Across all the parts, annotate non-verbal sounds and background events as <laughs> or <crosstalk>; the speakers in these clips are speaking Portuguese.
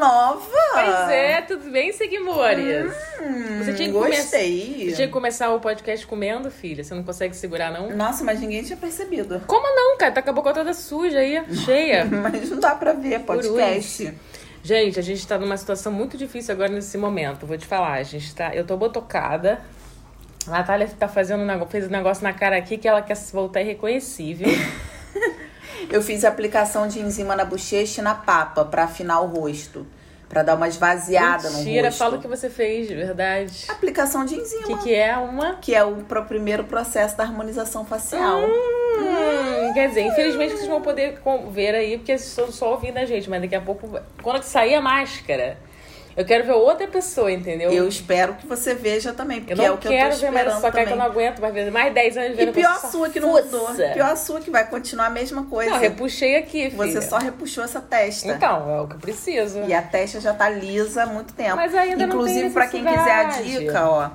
nova! Pois é, tudo bem, Seguimores? Hum, Você tinha que gostei. Você tinha que começar o podcast comendo, filha. Você não consegue segurar, não? Nossa, mas ninguém tinha percebido. Como não, cara? Tá com a boca toda suja aí, cheia. <laughs> Mas não dá pra ver podcast. Gente, a gente tá numa situação muito difícil agora nesse momento. Vou te falar, a gente tá. Eu tô botocada. A Natália tá fazendo um negócio, fez um negócio na cara aqui que ela quer se voltar irreconhecível. <laughs> Eu fiz aplicação de enzima na bochecha e na papa pra afinar o rosto. Pra dar uma esvaziada no Mentira, rosto. fala o que você fez, de verdade. Aplicação de enzima. que, que é uma. que é o pro primeiro processo da harmonização facial. Hum, quer dizer, infelizmente vocês vão poder ver aí, porque vocês estão só ouvindo a gente, mas daqui a pouco, quando sair a máscara, eu quero ver outra pessoa, entendeu? Eu espero que você veja também, porque não é o que eu tô quero ver mais esperando essa cara que eu não aguento mais ver mais 10 anos E vendo pior essa sua que não mudou. Pior sua que vai continuar a mesma coisa. Não, repuxei aqui, filha. Você só repuxou essa testa. Então, é o que eu preciso. E a testa já tá lisa há muito tempo. Mas ainda não Inclusive, tem pra quem quiser a dica, ó.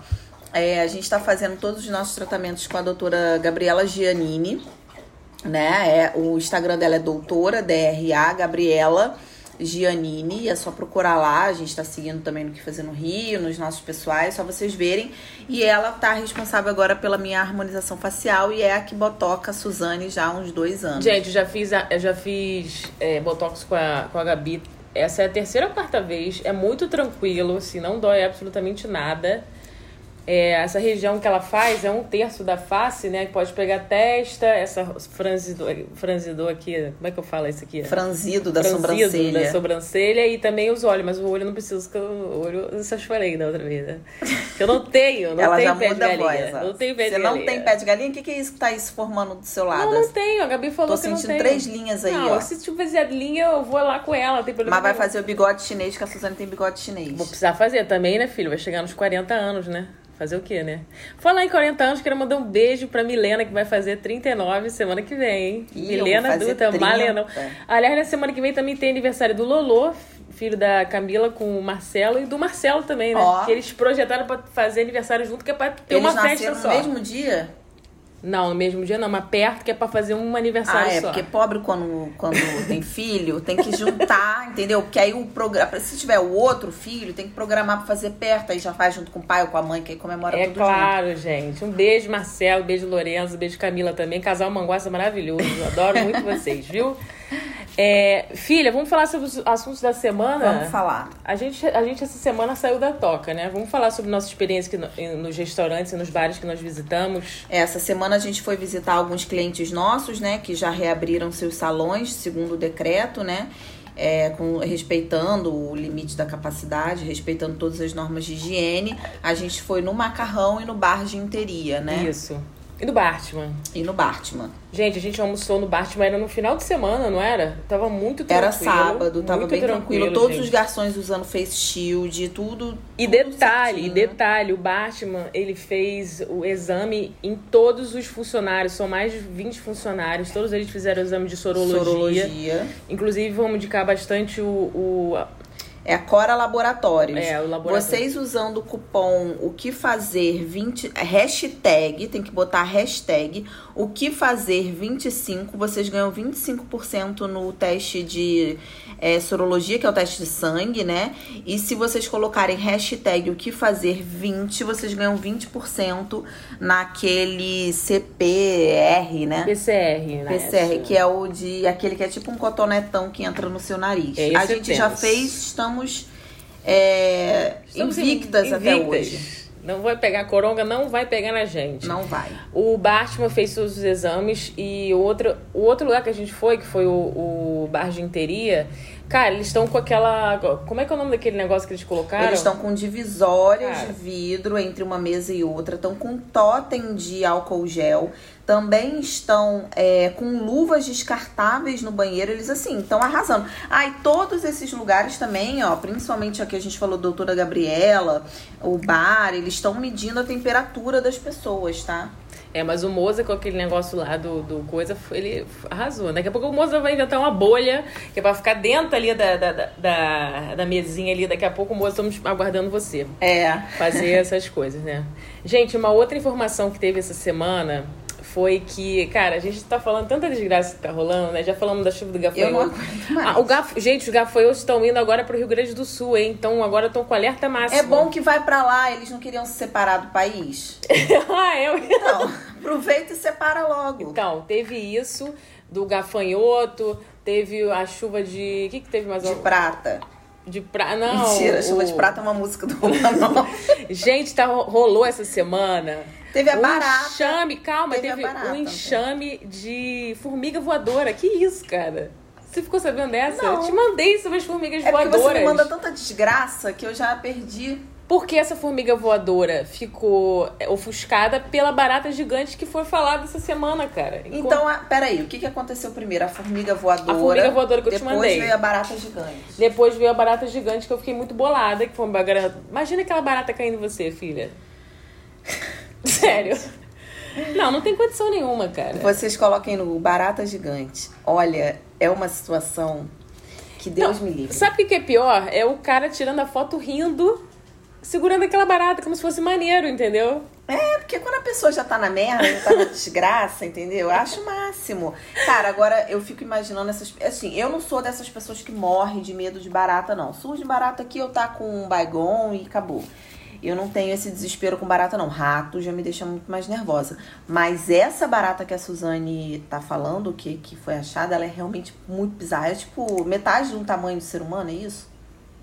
é, a gente tá fazendo todos os nossos tratamentos com a doutora Gabriela Giannini. Né? É, o Instagram dela é doutora, DRA, Gabriela Giannini. É só procurar lá. A gente tá seguindo também no que fazer no Rio, nos nossos pessoais, só vocês verem. E ela tá responsável agora pela minha harmonização facial e é a que botoca a Suzane já há uns dois anos. Gente, eu já fiz, a- eu já fiz é, Botox com a, com a Gabi. Essa é a terceira ou quarta vez. É muito tranquilo, assim, não dói absolutamente nada. É, essa região que ela faz é um terço da face, né? Que pode pegar a testa, essa franzidor, franzidor aqui. Como é que eu falo isso aqui? Franzido da Franzido sobrancelha. da sobrancelha e também os olhos, mas o olho eu não preciso, que o olho, eu só falei da outra vez. né? Eu não <laughs> tenho, não Ela tenho já pé de muda a galinha. voz. Não tenho pé de Você galinha. não tem pé de galinha? O que, que é isso que tá aí se formando do seu lado? Não, não tenho. A Gabi falou Tô que não sentindo tem. três linhas aí, não, ó. se tu fizer linha, eu vou lá com ela. Tem problema Mas vai fazer o bigode chinês, que a Suzane tem bigode chinês. Vou precisar fazer também, né, filho? Vai chegar nos 40 anos, né? Fazer o quê, né? Falar em 40 anos, quero mandar um beijo pra Milena, que vai fazer 39 semana que vem, hein? Ih, Milena Dutra, 30. Malenão. Aliás, na semana que vem também tem aniversário do Lolô, filho da Camila com o Marcelo, e do Marcelo também, né? Ó. Que eles projetaram pra fazer aniversário junto, que é pra ter Eles uma festa só. no mesmo dia? Não, no mesmo dia não, mas perto, que é pra fazer um aniversário Ah, é, só. porque pobre quando, quando <laughs> tem filho, tem que juntar, entendeu? Porque aí o programa. Se tiver o outro filho, tem que programar pra fazer perto, aí já faz junto com o pai ou com a mãe, que aí comemora É tudo claro, gente. Um beijo, Marcelo, um beijo, Lorenzo, beijo, Camila também. Casal Manguaça maravilhoso. Adoro muito vocês, viu? <laughs> É, filha, vamos falar sobre os assuntos da semana? Vamos falar. A gente, a gente essa semana saiu da toca, né? Vamos falar sobre nossa experiência que no- nos restaurantes e nos bares que nós visitamos. Essa semana a gente foi visitar alguns clientes nossos, né, que já reabriram seus salões, segundo o decreto, né, é, com, respeitando o limite da capacidade, respeitando todas as normas de higiene. A gente foi no Macarrão e no Bar de Interia, né, Isso. E do Bartman. e no Bartman. Gente, a gente almoçou no Bartman, era no final de semana, não era? Tava muito tranquilo. Era sábado, tava muito bem tranquilo. Todos gente. os garçons usando face shield, tudo. E tudo detalhe, certinho. detalhe, o Batman, ele fez o exame em todos os funcionários, são mais de 20 funcionários, todos eles fizeram o exame de sorologia. Sorologia. Inclusive, vamos indicar bastante o, o É a Cora Laboratórios. É, o laboratório. Vocês usando o cupom o que fazer 20 hashtag, tem que botar hashtag o que fazer 25, vocês ganham 25% no teste de é, sorologia, que é o teste de sangue, né? E se vocês colocarem hashtag o que fazer 20, vocês ganham 20% naquele CPR, né? PCR, né? PCR, que é o de aquele que é tipo um cotonetão que entra no seu nariz. É, a gente já fez, estamos, é, Estamos invictas, até invictas. hoje. Não vai pegar coronga, não vai pegar na gente. Não vai. O Batman fez todos os exames e o outro, o outro lugar que a gente foi, que foi o, o bar de interia, cara, eles estão com aquela. Como é que é o nome daquele negócio que eles colocaram? Eles estão com divisórias Cara. de vidro entre uma mesa e outra, estão com totem de álcool gel, também estão é, com luvas descartáveis no banheiro. Eles, assim, estão arrasando. Ah, e todos esses lugares também, ó, principalmente aqui a gente falou, doutora Gabriela, o bar, eles estão medindo a temperatura das pessoas, tá? É, mas o Moza com aquele negócio lá do, do coisa, ele arrasou. Daqui a pouco o Moza vai inventar uma bolha que é pra ficar dentro ali da, da, da, da, mesinha ali. Daqui a pouco o Moza, estamos aguardando você. É. fazer essas coisas, né? Gente, uma outra informação que teve essa semana foi que, cara, a gente tá falando tanta desgraça que tá rolando, né? Já falamos da chuva do gafanhoto. Eu não aguento mais. Ah, o gaf... Gente, os gafanhotos estão indo agora pro Rio Grande do Sul, hein? Então agora estão com alerta máximo. É bom que vai pra lá, eles não queriam se separar do país. <laughs> ah, eu... Então, aproveita e separa logo. Então, teve isso do gafanhoto, teve a chuva de... O que que teve mais? De prata. De prata, não. Mentira, chuva o... de prata é uma música do Romano. <laughs> Gente, tá, rolou essa semana Teve a um barata. enxame, calma, Teve teve, barata, um enxame de formiga voadora. Que isso, cara? Você ficou sabendo dessa? Não. Eu te mandei sobre as formigas É porque voadoras. você me manda tanta desgraça que eu já perdi. Porque essa formiga voadora ficou ofuscada pela barata gigante que foi falada essa semana, cara. Enquanto- Então, a- peraí, o que, que aconteceu primeiro? A formiga voadora. A formiga voadora que eu te depois mandei. veio a barata gigante. Depois veio a barata gigante que eu fiquei muito bolada, que foi uma barata... Imagina aquela barata caindo em você, filha. <laughs> Sério. Não, não tem condição nenhuma, cara. Vocês coloquem no barata gigante. Olha, é uma situação que Deus Não, me livre. Sabe o que é pior? É o cara tirando a foto rindo, segurando aquela barata, como se fosse maneiro, entendeu? É, porque quando a pessoa já tá na merda, já tá na desgraça, entendeu? Eu acho o máximo. Cara, agora eu fico imaginando essas. Assim, eu não sou dessas pessoas que morrem de medo de barata, não. Surge barata aqui, eu tá com um baigon e acabou. Eu não tenho esse desespero com barata, não. Rato já me deixa muito mais nervosa. Mas essa barata que a Suzane tá falando, que, que foi achada, ela é realmente muito bizarra. É tipo metade de um tamanho do ser humano, é isso?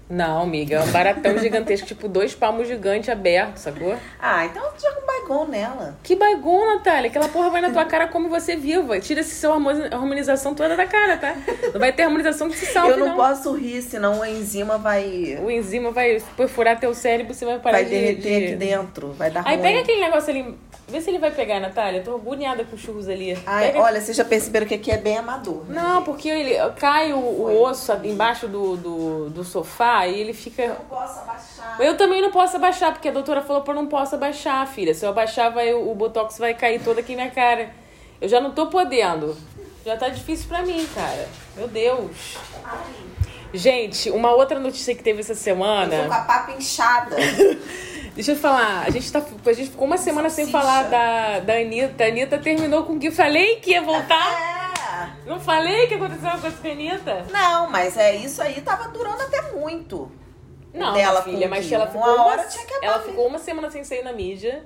Não, amiga, é um baratão gigantesco, <laughs> tipo dois palmos gigantes abertos, sacou? Ah, então joga baigon nela. Que baigon, Natália. Aquela porra vai na tua cara come você viva. Tira esse seu harmoni- harmonização toda da cara, tá? Não vai ter harmonização que se salve, eu não, posso rir, senão a enzima vai. O enzima vai perfurar teu cérebro, você vai parar Vai de... derreter de- aqui dentro, vai dar Aí ruim. pega aquele negócio ali, vê se ele vai pegar, Natália. Eu tô agoniada com churros ali. Ai, Pega- olha, vocês já perceberam que aqui é bem amador. né, Não, porque ele cai o, o osso embaixo do, do, do sofá e ele fica. não posso abaixar. Eu também não posso abaixar, porque a doutora falou pra eu não posso abaixar, filha. Se eu abaixar, vai, o botox vai cair todo aqui na cara. Eu já não tô podendo. Já tá difícil pra mim, cara. Meu Deus. Gente, uma outra notícia que teve essa Eu tô semana. com a papa inchada. <laughs> Deixa eu falar, a gente, tá, a gente ficou uma semana sem Salsicha. falar da, da Anitta. A Anitta terminou com o que eu falei que ia voltar. <laughs> É. Não falei que aconteceu uma coisa com a Anitta? Não, mas é isso aí tava durando até muito. Não, Dela filha, mas ela uma ficou uma, acabar ela ficou uma semana sem sair na mídia.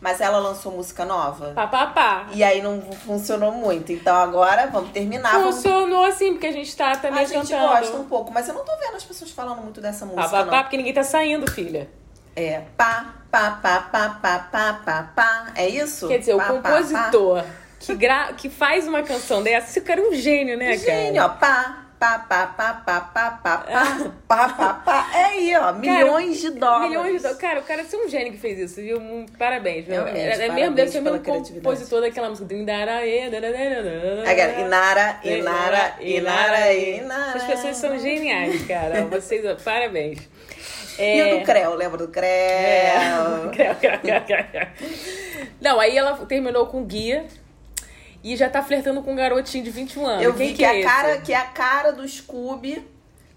Mas ela lançou música nova. Pá, pá, pá. E aí não funcionou muito. Então agora vamos terminar. Vamos... Funcionou assim, porque a gente tá também A gente cantando. gosta um pouco, mas eu não tô vendo as pessoas falando muito dessa música. Pá, pá, não. pá, porque ninguém tá saindo, filha. É pá, pá, pá, pá, pá, pá, pá, pá. É isso? Quer dizer, Pá, o pá, pá. compositor Que, gra... que faz uma canção dessa, esse cara é um gênio, né, cara? Gênio, ó. Pá, pá, pá, pá, pá, pá, pá, pá, pá, pá, pá. É aí, ó. Milhões de dólares. Milhões de dólares. Cara, o cara é um gênio que fez isso, viu? Parabéns, viu? Realmente, É, é mesmo, deve ser o mesmo compositor daquela música. Agora, Inara, Inara, Inara, Inara. As pessoas são geniais, cara. Vocês, ó, parabéns. E o do Creu, lembra do Creu? É. <laughs> Creu, creu, creu, creu. Não, aí ela terminou com o guia e já tá flertando com um garotinho de 21 anos. Eu Quem vi que, que, é a esse? cara, que é a cara do Scooby,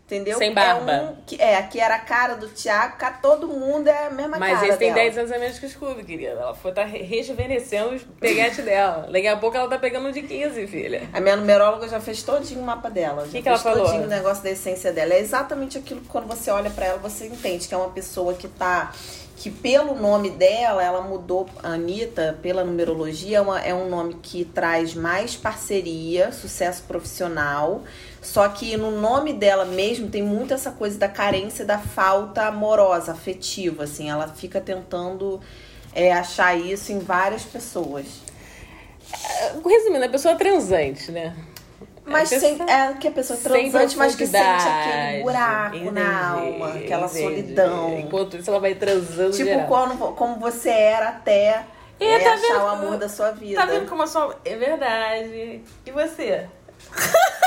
entendeu? Sem barba. É, um, que, é, que era a cara do Thiago, cá todo mundo é a mesma Mas cara esse tem dela. 10 anos a menos que o Scooby, querida. Ela foi tá re- rejuvenescendo os peguetes dela. Daqui a pouco ela tá pegando um de 15, filha. A minha numeróloga já fez todinho o mapa dela. já que ela fez falou? todinho o negócio da essência dela. É exatamente aquilo que quando você olha pra ela, você entende que é uma pessoa que tá... Que pelo nome dela, ela mudou, a Anitta, pela numerologia, é, uma- é um nome que traz mais parceria, sucesso profissional. Só que no nome dela mesmo tem muito essa coisa da carência, da falta amorosa, afetiva, assim. Ela fica tentando é, achar isso em várias pessoas. Resumindo, a pessoa é transante, né? Mas É, sem, é que a pessoa transante, mas que sente aquele buraco entendi, na alma, aquela entendi. solidão. Enquanto isso, ela vai transando Tipo, geral. como você era até É, é, tá achar vendo? o amor da sua vida. Tá vendo como a sua... É verdade. E você? <laughs>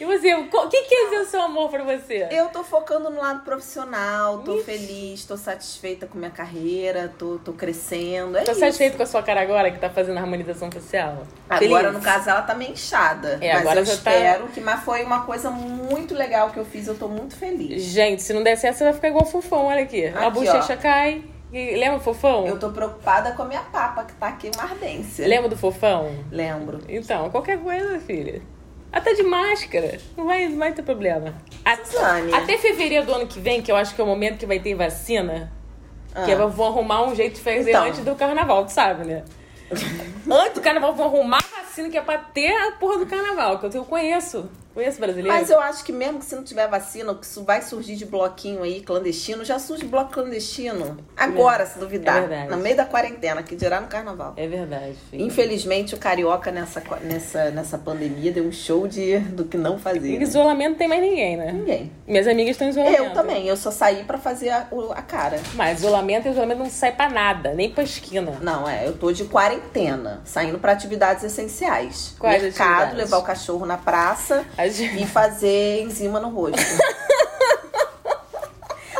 e você? O que quer dizer o seu amor pra você? Eu tô focando no lado profissional, tô feliz, tô satisfeita com minha carreira, tô, tô crescendo. É Tá isso. satisfeito com a sua cara agora, que tá fazendo a harmonização facial? Agora, Feliz? no caso, ela tá meio inchada. É, mas agora eu já tá- espero que. Mas foi uma coisa muito legal que eu fiz, eu tô muito feliz. Gente, se não der certo, você vai ficar igual o Fufão, olha aqui. a Aqui, bochecha ó. cai, E Lembra do fofão? Eu tô preocupada com a minha papa, que tá aqui uma ardência. Lembra do fofão? Lembro. Então, qualquer coisa, filha. Até de máscara. Não vai, não vai ter problema. A- Suzane. Até fevereiro do ano que vem, que eu acho que é o momento que vai ter vacina, que Ah. eu vou arrumar um jeito de fazer Então. antes do carnaval, tu sabe, né? <laughs> antes do carnaval, vou arrumar a vacina que é pra ter a porra do carnaval, que eu, eu conheço. Conheço brasileiro. Mas eu acho que mesmo que se não tiver vacina, que isso vai surgir de bloquinho aí, clandestino, já surge bloco clandestino. Agora, se duvidar. É verdade. no meio da quarentena, que dirá no carnaval. É verdade, filho. Infelizmente, o carioca nessa, nessa, nessa pandemia deu um show de, do que não fazer. Né? isolamento não tem mais ninguém, né? Ninguém. Minhas amigas estão em isolamento. Eu também, eu só saí pra fazer a, a cara. Mas isolamento, isolamento não sai pra nada, nem pra esquina. Não, é, eu tô de quarentena, saindo pra atividades essenciais. Quais Mercado, atividades? levar o cachorro na praça As- e fazer enzima no rosto. <laughs>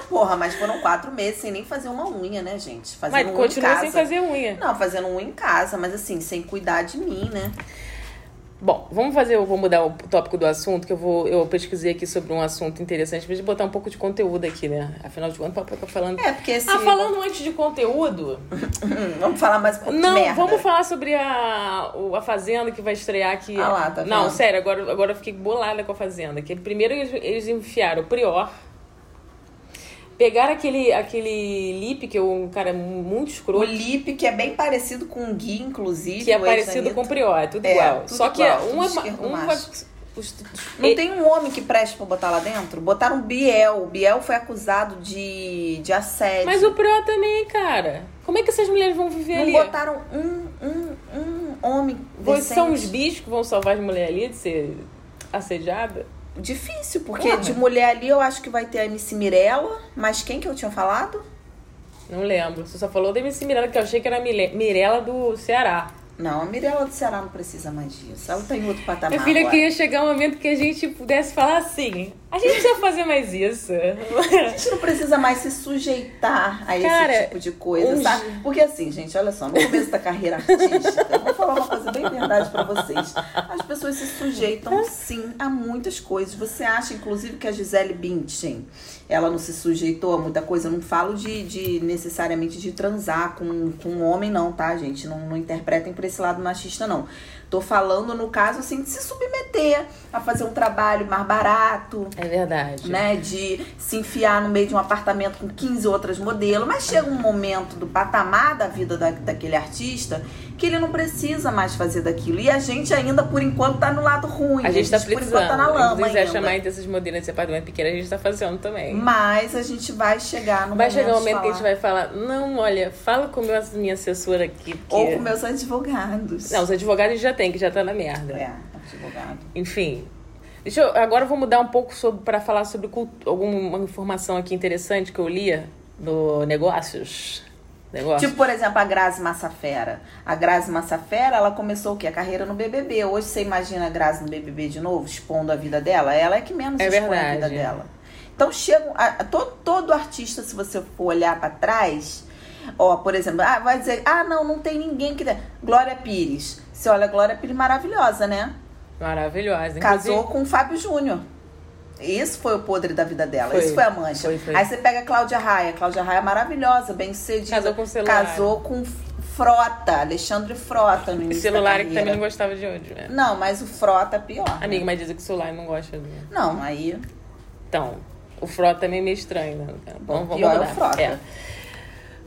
Porra, mas foram quatro meses sem nem fazer uma unha, né, gente? Fazendo Mas unha em continua casa. sem fazer unha. Não, fazendo unha em casa, mas assim, sem cuidar de mim, né? Bom, vamos fazer, eu vou mudar o tópico do assunto, que eu vou, eu pesquisei aqui sobre um assunto interessante, pra gente botar um pouco de conteúdo aqui, né? Afinal de contas, papai tá falando. É, porque esse. Ah, falando antes de conteúdo, <laughs> vamos falar mais um pouco não, de merda. vamos falar sobre a, o- a Fazenda que vai estrear aqui. Ah lá, tá Não, vendo? sério, agora, agora eu fiquei bolada com a Fazenda. Que primeiro eles, eles enfiaram o Prior, pegaram aquele, aquele Lip, que é um cara muito O escroto, Lip, que é bem parecido com o Gui, inclusive. que é o parecido com o Prior, é tudo É, igual. tudo Só que um é. Um vai, os- Não tem um homem que preste pra botar lá dentro? Botaram o Biel. O Biel foi acusado de, de assédio. Mas o Prior também, cara. Como é que essas mulheres vão viver Não ali? botaram um, um, um homem Vocês decente. são os bichos que vão salvar as mulheres ali de ser assediada? Difícil, porque Porra. de mulher ali eu acho que vai ter a MC Mirella. Mas quem que eu tinha falado? Não lembro. Você só falou da MC Mirella, que eu achei que era Mirella do Ceará. Não, a Mirella do Ceará não precisa mais disso. Ela tá em outro patamar Minha filha agora. queria chegar um momento que a gente pudesse falar assim. A gente precisa fazer mais isso. A gente não precisa mais se sujeitar a Cara, esse tipo de coisa, um sabe? Porque assim, gente, olha só, no começo da carreira artística, falar uma coisa bem verdade pra vocês. As pessoas se sujeitam sim a muitas coisas. Você acha, inclusive, que a Gisele Bündchen, ela não se sujeitou a muita coisa? Eu não falo de, de necessariamente de transar com, com um homem, não, tá, gente? Não, não interpretem por esse lado machista, não. Tô falando, no caso, assim, de se submeter a fazer um trabalho mais barato, É verdade. né, de se enfiar no meio de um apartamento com 15 outras modelos, mas chega um momento do patamar da vida da, daquele artista que ele não precisa mais fazer daquilo. E a gente ainda, por enquanto, tá no lado ruim. A gente tá por enquanto tá na lama Se quiser chamar desses modelos desse apartamento pequeno, a gente tá fazendo também. Mas a gente vai chegar no Vai momento chegar um momento que a gente vai falar, não, olha, fala com meu, minha assessora aqui. Porque... Ou com meus advogados. Não, os advogados a já tem, que já tá na merda. É, advogado. Enfim. Deixa eu, agora eu vou mudar um pouco sobre para falar sobre alguma informação aqui interessante que eu lia no Negócios. Negócios. Tipo, por exemplo, a Grazi Massafera. A Grazi Massafera, ela começou o quê? A carreira no BBB. Hoje você imagina a Grazi no BBB de novo, expondo a vida dela? Ela é que menos É expõe a verdade. vida dela. Então, chega... A, todo, todo artista, se você for olhar pra trás... Ó, por exemplo, ah, vai dizer... Ah, não, não tem ninguém que... Glória Pires. Você olha a Glória Pires maravilhosa, né? Maravilhosa. Casou Inclusive- com o Fábio Júnior. Isso foi o podre da vida dela. Foi. Isso foi a mancha. Foi, foi. Aí você pega a Cláudia Raia. Cláudia Raia é maravilhosa, bem sucedida. Casou com o celular. Casou com Frota, Alexandre Frota no O início celular da que também não gostava de onde, né? Não, mas o Frota é pior. né? Amiga, mas dizem que o celular não gosta de. Não, aí... Então, o Frota também é meio estranho, né? Bom, Vamos- pior é o. Frota. É.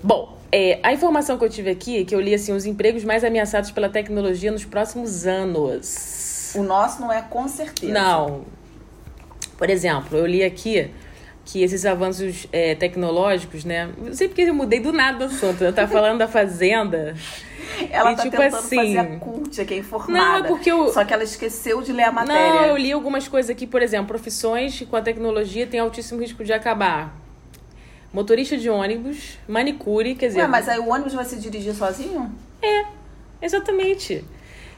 Bom, é, a informação que eu tive aqui é que eu li assim, os empregos mais ameaçados pela tecnologia nos próximos anos. O nosso não é com certeza. Não. Por exemplo, eu li aqui que esses avanços é, tecnológicos, né? Não sei porque eu mudei do nada do assunto. Eu tava falando da Fazenda. <laughs> Ela E, tá tipo tentando assim- fazer a cult, que é informada. Não, é porque eu- Só que ela esqueceu de ler a matéria. Não, eu li algumas coisas aqui, por exemplo, profissões que com a tecnologia têm altíssimo risco de acabar. Motorista de ônibus, manicure, quer dizer. Ué, mas aí o ônibus vai se dirigir sozinho? É, exatamente.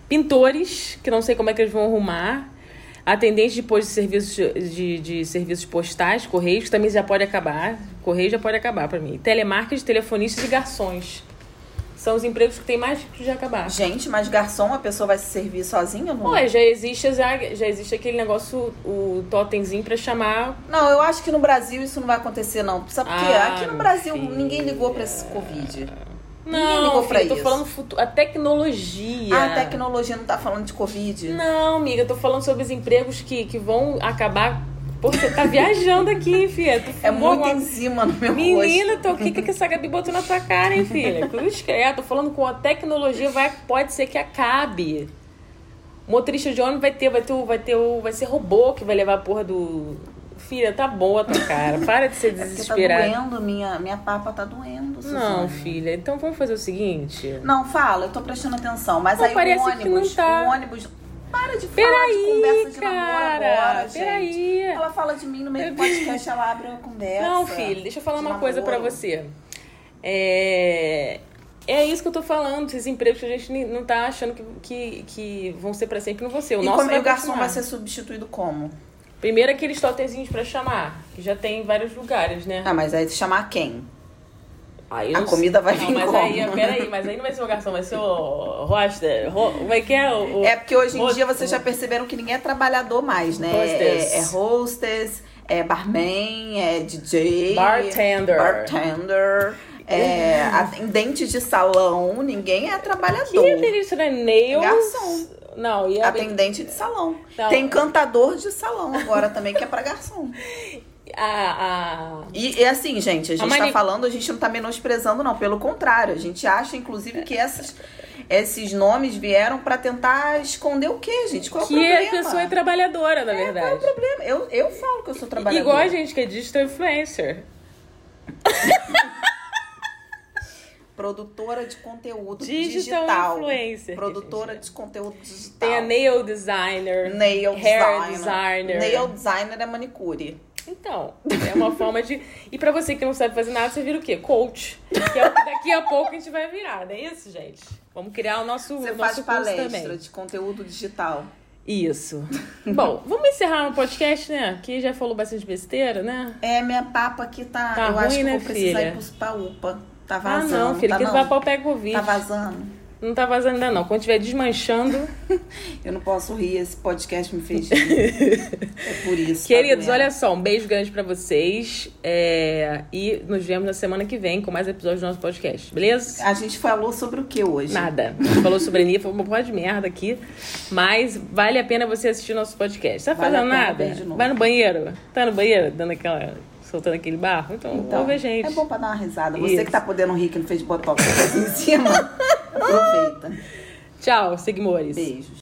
Pintores, que não sei como é que eles vão arrumar. Atendentes de postos de serviços, de, de serviços postais, correios, que também já pode acabar. Correio já pode acabar pra mim. Telemarketing, telefonistas e garçons. são os empregos que tem mais risco de acabar. Gente, mas garçom, a pessoa vai se servir sozinha? Não? Ué, já existe, já, já existe aquele negócio, o totemzinho pra chamar. Não, eu acho que no Brasil isso não vai acontecer, não. Sabe por quê? Ah, Aqui no Brasil filho. ninguém ligou pra esse Covid. Não, ligou pra filho, eu tô isso. falando futuro, a tecnologia. Ah, a tecnologia não tá falando de Covid? Não, amiga, eu tô falando sobre os empregos que, que vão acabar. Pô, você tá viajando aqui, filha. Tu É muito em cima no meu Menina, o que, que essa Gabi botou na tua cara, hein, filha? Cruz credo, tô falando com a tecnologia, vai, pode ser que acabe. Motorista de ônibus vai ter, vai ter, o- vai ter, o- vai ser robô que vai levar a porra do. Filha, tá boa a tua cara. Para de ser <laughs> É tá desesperada. doendo, minha, minha papa tá doendo, não, filha. Então vamos fazer o seguinte. Não, fala, eu tô prestando atenção. Mas Pô, aí parece o que não ônibus, tá. o ônibus... Para de falar de Peraí, conversa de namoro cara. agora, gente. Peraí. Ela fala de mim no meio do podcast, ela abre uma conversa. Não, filho, deixa eu falar de uma coisa pra namoro. você. É. É isso que eu tô falando, esses empregos que a gente não tá achando que, que, que vão ser pra sempre, não vão ser. O E nosso como vai o garçom vai ser substituído como? Primeiro aqueles totezinhos pra chamar, que já tem em vários lugares, né? Ah, mas aí chamar quem? Aí a comida vai vir não, mas como? aí, peraí, mas aí não vai ser o garçom, vai ser o roster. Ro, como é que é? O, o- É porque hoje em dia vocês já perceberam que ninguém é trabalhador mais, né? Hostess. É, é hostess, é barman, é DJ. Bartender. Bartender. É, atendente de salão, ninguém é trabalhador. Que delícia, né? Nails. Garçom. Não, e a Atendente de salão. Não. Tem cantador de salão agora também, que é pra garçom. a, a... E, e assim, gente, a gente mani- tá falando, a gente não tá menosprezando, não. Pelo contrário, a gente acha, inclusive, que essas, esses nomes vieram pra tentar esconder o quê, gente? Qual é o Que problema? a pessoa é trabalhadora, na verdade. Qual é o problema? Eu, eu falo que eu sou trabalhadora. Igual a gente que é digital influencer. <laughs> Produtora de conteúdo Digital digital. influencer. Produtora de conteúdo digital. Tem a nail designer. Nail hair designer. designer. Nail designer é manicure. Então, é uma forma de. E pra você que não sabe fazer nada, você vira o quê? Coach. Que é o que daqui a pouco a gente vai virar, não é isso, gente? Vamos criar o nosso, Você faz nosso curso palestra também. de conteúdo digital. Isso. <laughs> Bom, vamos encerrar o podcast, né? Que já falou bastante besteira, né? É, minha papa aqui tá. Tá eu acho ruim, que né, vou precisar filha? ir pros- pra Tá Ah, vazando. não, filho, tá, vai pau pega Covid. tá vazando. Não tá vazando ainda, não. Quando estiver desmanchando. <laughs> Eu não posso rir, esse podcast me fez rir. <laughs> é por isso. tá Queridos, doendo. olha só, um beijo grande pra vocês. é, E nos vemos na semana que vem com mais episódios do nosso podcast, beleza? A gente falou sobre o que hoje? Nada. A gente falou sobre a Nia, foi uma porra de merda aqui. Mas vale a pena você assistir nosso podcast. Tá Vale fazendo nada? Vai no banheiro? Tá no banheiro, dando aquela. Soltando aquele barro? Então, Então, ouve a gente. É bom pra dar uma risada. Você Isso. que tá podendo rir, que não fez botox em cima, <laughs> aproveita. Tchau, seguimores. Beijos.